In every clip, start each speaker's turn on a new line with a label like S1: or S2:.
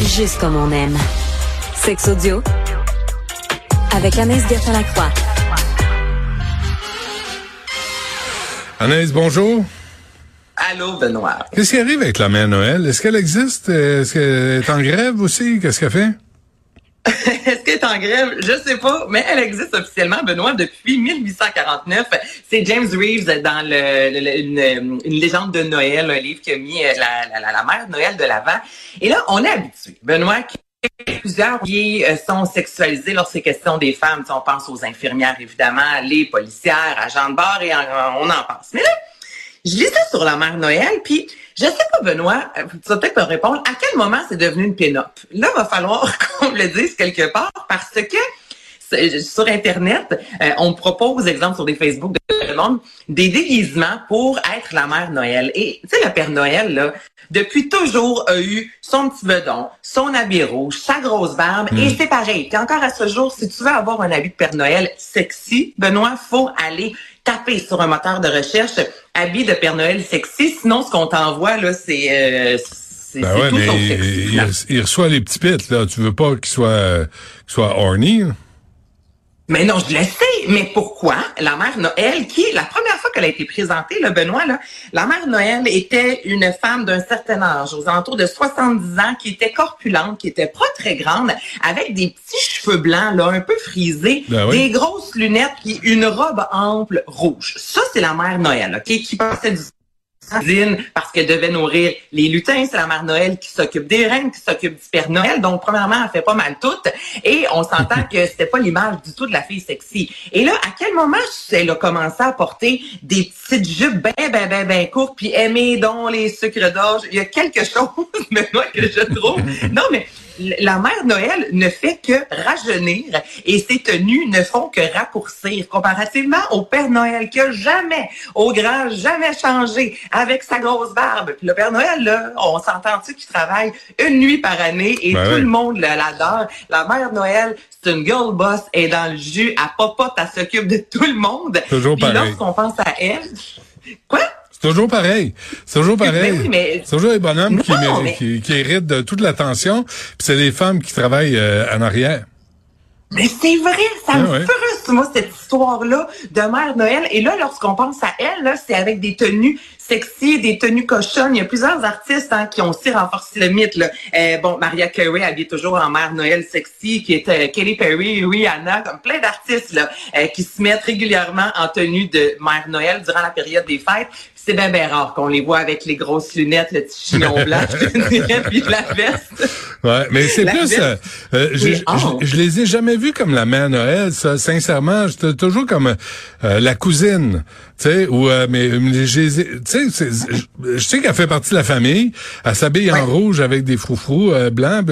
S1: Juste comme on aime. Sex audio avec Anaïs Gertin-Lacroix.
S2: Anaïs, bonjour.
S3: Allô, Benoît.
S2: Qu'est-ce qui arrive avec la mère Noël? Est-ce qu'elle existe? Est-ce qu'elle est en grève aussi? Qu'est-ce qu'elle fait?
S3: Est-ce qu'elle est en grève? Je sais pas, mais elle existe officiellement, Benoît, depuis 1849. C'est James Reeves dans le, une, légende de Noël, un livre qui a mis euh, la, la, la mère Noël de l'avant. Et là, on est habitué, Benoît, plusieurs euh, sont sexualisés lorsqu'il est question des femmes. on pense aux infirmières, évidemment, les policières, agents de bar, et on en pense. Mais là, je lisais sur la mère Noël, puis je sais pas, Benoît, euh, tu vas peut-être me répondre, à quel moment c'est devenu une pin-up? Là, va falloir qu'on me le dise quelque part, parce que sur Internet, euh, on propose, exemple sur des Facebook de le monde, des déguisements pour être la mère Noël. Et tu sais, le Père Noël, là, depuis toujours a eu son petit bedon, son habit rouge, sa grosse barbe, et mm. c'est pareil. Puis encore à ce jour, si tu veux avoir un habit de Père Noël sexy, Benoît, faut aller taper sur un moteur de recherche habit de Père Noël sexy. Sinon, ce qu'on t'envoie, là, c'est... Euh,
S2: ben ouais, mais il, reçoit les petits pits, là. Tu veux pas qu'il soit, qu'il soit horny,
S3: mais non, je le sais. Mais pourquoi? La mère Noël, qui, la première fois qu'elle a été présentée, le Benoît, là, la mère Noël était une femme d'un certain âge, aux alentours de 70 ans, qui était corpulente, qui était pas très grande, avec des petits cheveux blancs, là, un peu frisés, ben des grosses lunettes, puis une robe ample rouge. Ça, c'est la mère Noël, OK, qui passait du parce qu'elle devait nourrir les lutins. C'est la mère Noël qui s'occupe des reines, qui s'occupe du Père Noël. Donc, premièrement, elle fait pas mal tout. Et on s'entend que c'était pas l'image du tout de la fille sexy. Et là, à quel moment elle a commencé à porter des petites jupes bien, bien, bien, bien courtes, puis aimer donc les sucres d'orge? Il y a quelque chose, maintenant que je trouve. Non, mais la mère Noël ne fait que rajeunir et ses tenues ne font que raccourcir comparativement au Père Noël qui a jamais, au grand, jamais changé avec sa grosse barbe. Puis le Père Noël, là, on s'entend-tu qu'il travaille une nuit par année et ben tout le monde l'adore. La mère Noël, c'est une girl boss, elle est dans le jus, à popote, elle s'occupe de tout le monde.
S2: Toujours
S3: Puis lorsqu'on pense à elle, quoi?
S2: C'est toujours pareil. C'est toujours pareil. C'est toujours les bonhommes qui, qui, héritent de toute l'attention, puis c'est les femmes qui travaillent euh, en arrière.
S3: Mais c'est vrai, ça ah me frustre, moi, cette histoire-là de Mère Noël. Et là, lorsqu'on pense à elle, là, c'est avec des tenues sexy, des tenues cochonnes. Il y a plusieurs artistes hein, qui ont aussi renforcé le mythe. Là. Euh, bon, Maria Carey habille toujours en Mère Noël sexy, qui est euh, Katy Perry, Rihanna, comme plein d'artistes là, euh, qui se mettent régulièrement en tenue de Mère Noël durant la période des fêtes c'est bien, bien rare qu'on les voit avec les grosses lunettes, le petit chignon blanc, puis la veste.
S2: Ouais, mais c'est plus... Euh, euh, je, les ai jamais vus comme la mère Noël, ça, sincèrement. J'étais toujours comme euh, la cousine, tu sais, ou... mais tu sais, je sais qu'elle fait partie de la famille. Elle s'habille en rouge avec des froufrous blancs,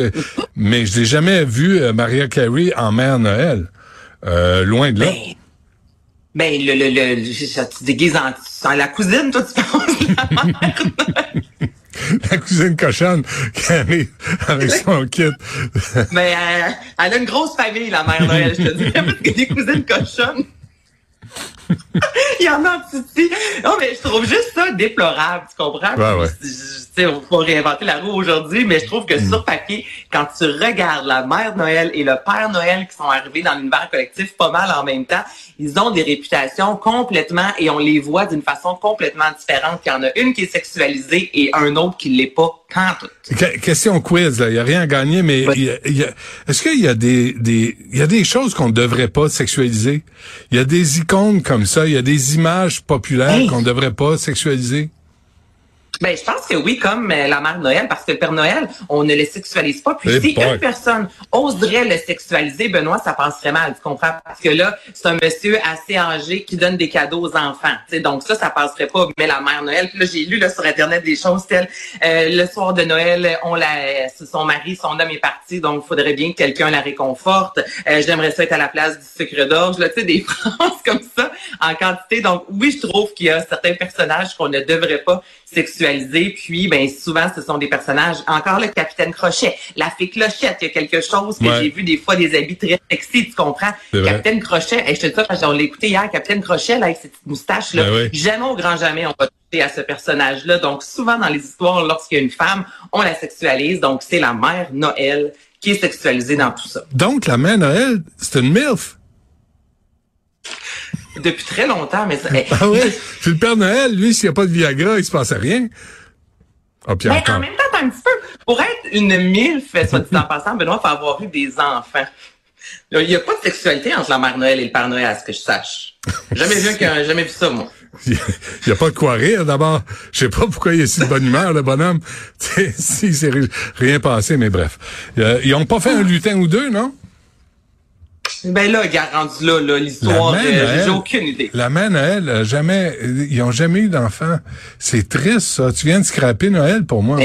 S2: mais je l'ai jamais vu Maria Carey en mère Noël. loin de là.
S3: Ben, ben, le, le, le, tu déguises en, la cousine, toi, tu penses la mère.
S2: la cousine cochonne qui arrive avec son kit.
S3: Mais euh, elle a une grosse famille, la mère Noël, je te dis. parce que des cousines cochonnes. Il y en a en petit. Non, mais je trouve juste ça déplorable, tu comprends?
S2: Ouais, ouais.
S3: Je, on va réinventer la roue aujourd'hui, mais je trouve que mm. sur papier, quand tu regardes la mère Noël et le père Noël qui sont arrivés dans l'univers collectif pas mal en même temps, ils ont des réputations complètement et on les voit d'une façon complètement différente. Il y en a une qui est sexualisée et un autre qui l'est pas
S2: Question quiz, il n'y a rien à gagner, mais est-ce qu'il y a des, des, y a des choses qu'on ne devrait pas sexualiser? Il y a des icônes comme ça, il y a des images populaires qu'on ne devrait pas sexualiser?
S3: Ben, je pense que oui, comme euh, la mère Noël, parce que le Père Noël, on ne le sexualise pas. Puis eh si une personne oserait le sexualiser, Benoît, ça passerait mal, tu comprends? Parce que là, c'est un monsieur assez âgé qui donne des cadeaux aux enfants. sais donc ça, ça passerait pas. Mais la mère Noël, là, j'ai lu là, sur Internet des choses telles euh, le soir de Noël, on la son mari, son homme est parti, donc il faudrait bien que quelqu'un la réconforte. Euh, j'aimerais ça être à la place du sucre d'orge, tu sais, des phrases comme ça en quantité. Donc oui, je trouve qu'il y a certains personnages qu'on ne devrait pas sexualiser Puis, ben souvent, ce sont des personnages. Encore le capitaine Crochet, la fée Clochette, il y a quelque chose que j'ai vu des fois des habits très sexy, tu comprends? Capitaine Crochet, je te dis ça parce qu'on l'a écouté hier, Capitaine Crochet là avec ses petites moustaches là.
S2: Ben
S3: jamais au grand jamais on va toucher à ce personnage-là. Donc souvent dans les histoires, lorsqu'il y a une femme, on la sexualise. Donc c'est la mère Noël qui est sexualisée dans tout ça.
S2: Donc la mère Noël, c'est une milf
S3: depuis très longtemps, mais ça,
S2: Ah oui? Puis le Père Noël, lui, s'il n'y a pas de Viagra, il se passe rien.
S3: Ah, puis en même temps, un petit peu. Pour être une MILF, soit dit en passant, Benoît, il faut avoir eu des enfants. Il n'y a pas de sexualité entre la mère Noël et le Père Noël, à ce que je sache. Jamais vu, jamais vu ça, moi.
S2: Il n'y a pas de quoi rire, d'abord. Je sais pas pourquoi il est si de bonne humeur, le bonhomme. si c'est rien passé, mais bref. Euh, ils ont pas fait un lutin ou deux, non?
S3: Ben là, rendu là, là l'histoire, j'ai aucune idée.
S2: La mère Noël, jamais, ils ont jamais eu d'enfant. C'est triste, ça. Tu viens de scraper Noël pour moi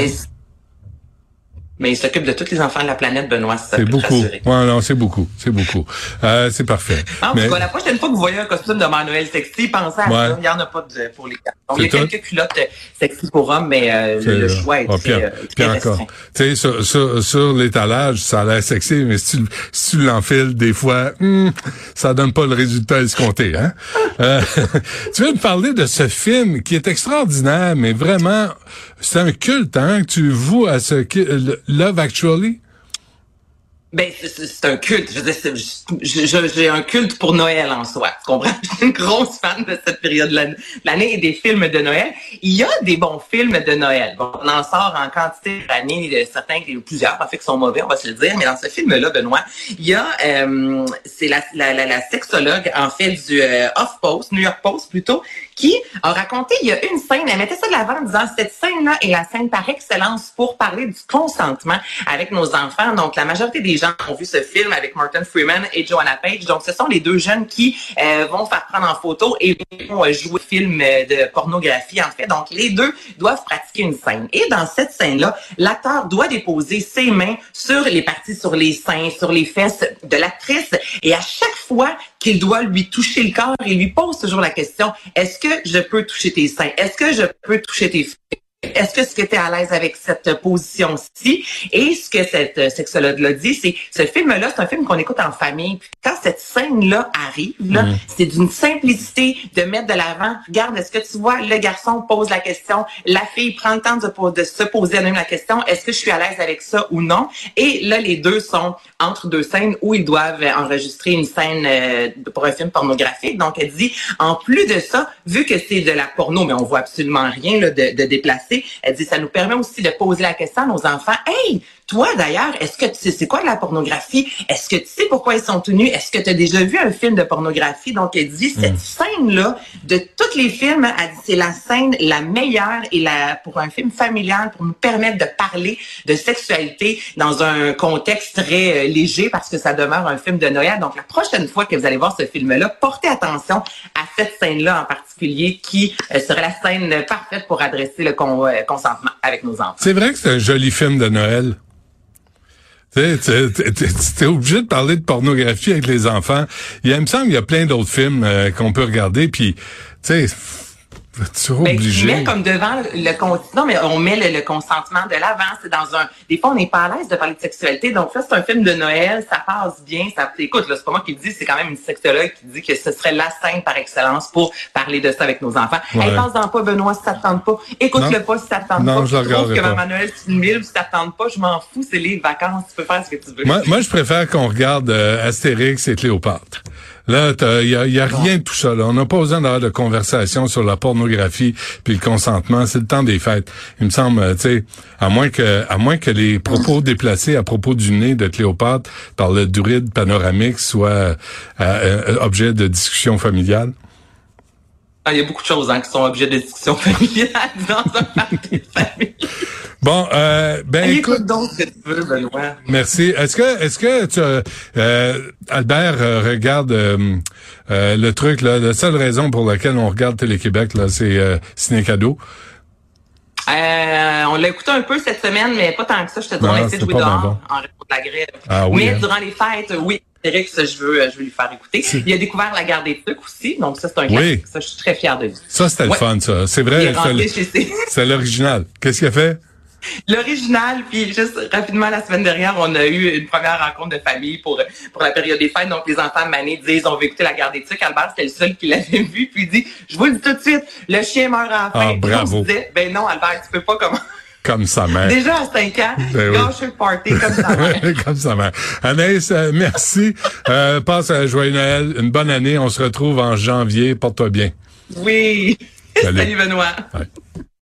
S3: mais il s'occupe de tous les enfants de la planète, Benoît.
S2: C'est beaucoup. Ouais, non, c'est beaucoup. C'est beaucoup. Euh, c'est parfait.
S3: En mais... tout cas, la prochaine fois que vous voyez un costume de Noël sexy, pensez à ça. Il n'y en a pas de, pour les Donc, il y a quelques culottes euh, sexy pour hommes, mais euh, le, choix est
S2: puis,
S3: euh,
S2: puis encore. Tu sais, sur, sur, sur l'étalage, ça a l'air sexy, mais si tu, si tu l'enfiles, des fois, hmm, ça donne pas le résultat escompté. Hein? euh, tu veux me parler de ce film qui est extraordinaire, mais vraiment, c'est un culte hein, que tu voues à ce Love Actually?
S3: Ben, c'est un culte. j'ai un culte pour Noël en soi. Tu comprends? Je suis une grosse fan de cette période de l'année et des films de Noël. Il y a des bons films de Noël. Bon, on en sort en quantité d'années, certains, plusieurs, en fait, qui sont mauvais, on va se le dire. Mais dans ce film-là, Benoît, il y a, euh, c'est la, la, la, sexologue, en fait, du euh, Off Post, New York Post plutôt, qui a raconté, il y a une scène, elle mettait ça de l'avant en disant, cette scène-là est la scène par excellence pour parler du consentement avec nos enfants. Donc, la majorité des gens ont vu ce film avec Martin Freeman et Joanna Page. Donc, ce sont les deux jeunes qui euh, vont faire prendre en photo et vont euh, jouer film euh, de pornographie, en fait. Donc, les deux doivent pratiquer une scène. Et dans cette scène-là, l'acteur doit déposer ses mains sur les parties, sur les seins, sur les fesses de l'actrice. Et à chaque fois qu'il doit lui toucher le corps, il lui pose toujours la question, est-ce que je peux toucher tes seins? Est-ce que je peux toucher tes est-ce que tu es à l'aise avec cette position-ci? Et ce que cette sexologue-là dit, c'est ce film-là, c'est un film qu'on écoute en famille. quand cette scène-là arrive, là, mm. c'est d'une simplicité de mettre de l'avant. Regarde, est-ce que tu vois, le garçon pose la question, la fille prend le temps de, de se poser elle-même la question, est-ce que je suis à l'aise avec ça ou non? Et là, les deux sont entre deux scènes où ils doivent enregistrer une scène euh, pour un film pornographique. Donc, elle dit, en plus de ça, vu que c'est de la porno, mais on voit absolument rien là, de, de déplacer, elle dit, ça nous permet aussi de poser la question à nos enfants. Hey, toi, d'ailleurs, est-ce que tu sais c'est quoi de la pornographie? Est-ce que tu sais pourquoi ils sont tenus? Est-ce que tu as déjà vu un film de pornographie? Donc, elle dit, cette hmm. scène-là, de tous les films, elle dit, c'est la scène la meilleure et la, pour un film familial, pour nous permettre de parler de sexualité dans un contexte très euh, léger parce que ça demeure un film de Noël. Donc, la prochaine fois que vous allez voir ce film-là, portez attention à cette scène-là en particulier qui euh, serait la scène parfaite pour adresser le euh, consentement avec nos enfants.
S2: C'est vrai que c'est un joli film de Noël. Tu es obligé de parler de pornographie avec les enfants. Il, me semble qu'il y a plein d'autres films euh, qu'on peut regarder, puis tu sais tu ben,
S3: met comme devant le non mais on met le, consentement de l'avant. C'est dans un des fois on n'est pas à l'aise de parler de sexualité. Donc ça c'est un film de Noël. Ça passe bien. Ça écoute là c'est pas moi qui le dis. C'est quand même une sexologue qui dit que ce serait la scène par excellence pour parler de ça avec nos enfants. Ouais. hey, passe dans pas Benoît si ça te tente pas. Écoute-le pas si ça te tente
S2: non,
S3: pas.
S2: je, je trouve
S3: que Maman Noël c'est une mille si ça te tente pas je m'en fous. C'est les vacances. Tu peux faire ce que tu veux.
S2: Moi, moi je préfère qu'on regarde euh, Astérix et Cléopâtre Là, il y a, y a rien de tout ça. Là. On n'a pas besoin d'avoir de conversation sur la pornographie puis le consentement. C'est le temps des fêtes. Il me semble, euh, tu sais, à moins que, à moins que les propos déplacés à propos du nez de Cléopâtre par le druide panoramique soient euh, euh, objet de discussion familiale.
S3: Ah, il y a beaucoup de choses hein, qui sont objets de discussion familiale dans un parti de famille.
S2: Bon, euh, ben
S3: écoute, donc ce que tu veux, Benoît.
S2: Merci. Est-ce que, est-ce que tu, euh, Albert euh, regarde euh, euh, le truc là La seule raison pour laquelle on regarde Télé-Québec là, c'est euh, ciné cadeau?
S3: on l'a écouté un peu cette semaine, mais pas tant que ça. Je te dis, on a essayé de jouer dehors en raison de la grève.
S2: Ah, oui,
S3: mais
S2: hein?
S3: durant les fêtes, oui. Ça, je veux, je veux lui faire écouter. Il a découvert la garde des trucs aussi, donc ça, c'est un oui. Ça, je suis très fière de lui.
S2: Ça, c'était le fun, ça. C'est vrai. C'est l'original. Qu'est-ce qu'il a fait?
S3: L'original, puis juste rapidement, la semaine dernière, on a eu une première rencontre de famille pour, pour la période des fêtes. Donc, les enfants Mané disent, on veut écouter la garde des trucs. Albert, c'était le seul qui l'avait vu, puis il dit, je vous le dis tout de suite, le chien meurt en
S2: fin. Ah, bravo.
S3: ben non, Albert, tu peux pas comment.
S2: Comme sa mère.
S3: Déjà à 5 ans, ben gâche le party comme sa mère.
S2: comme sa mère. Anaïs, euh, merci. Euh, passe à Joyeux Noël. Une bonne année. On se retrouve en janvier. Porte-toi bien.
S3: Oui. Salut, Benoît.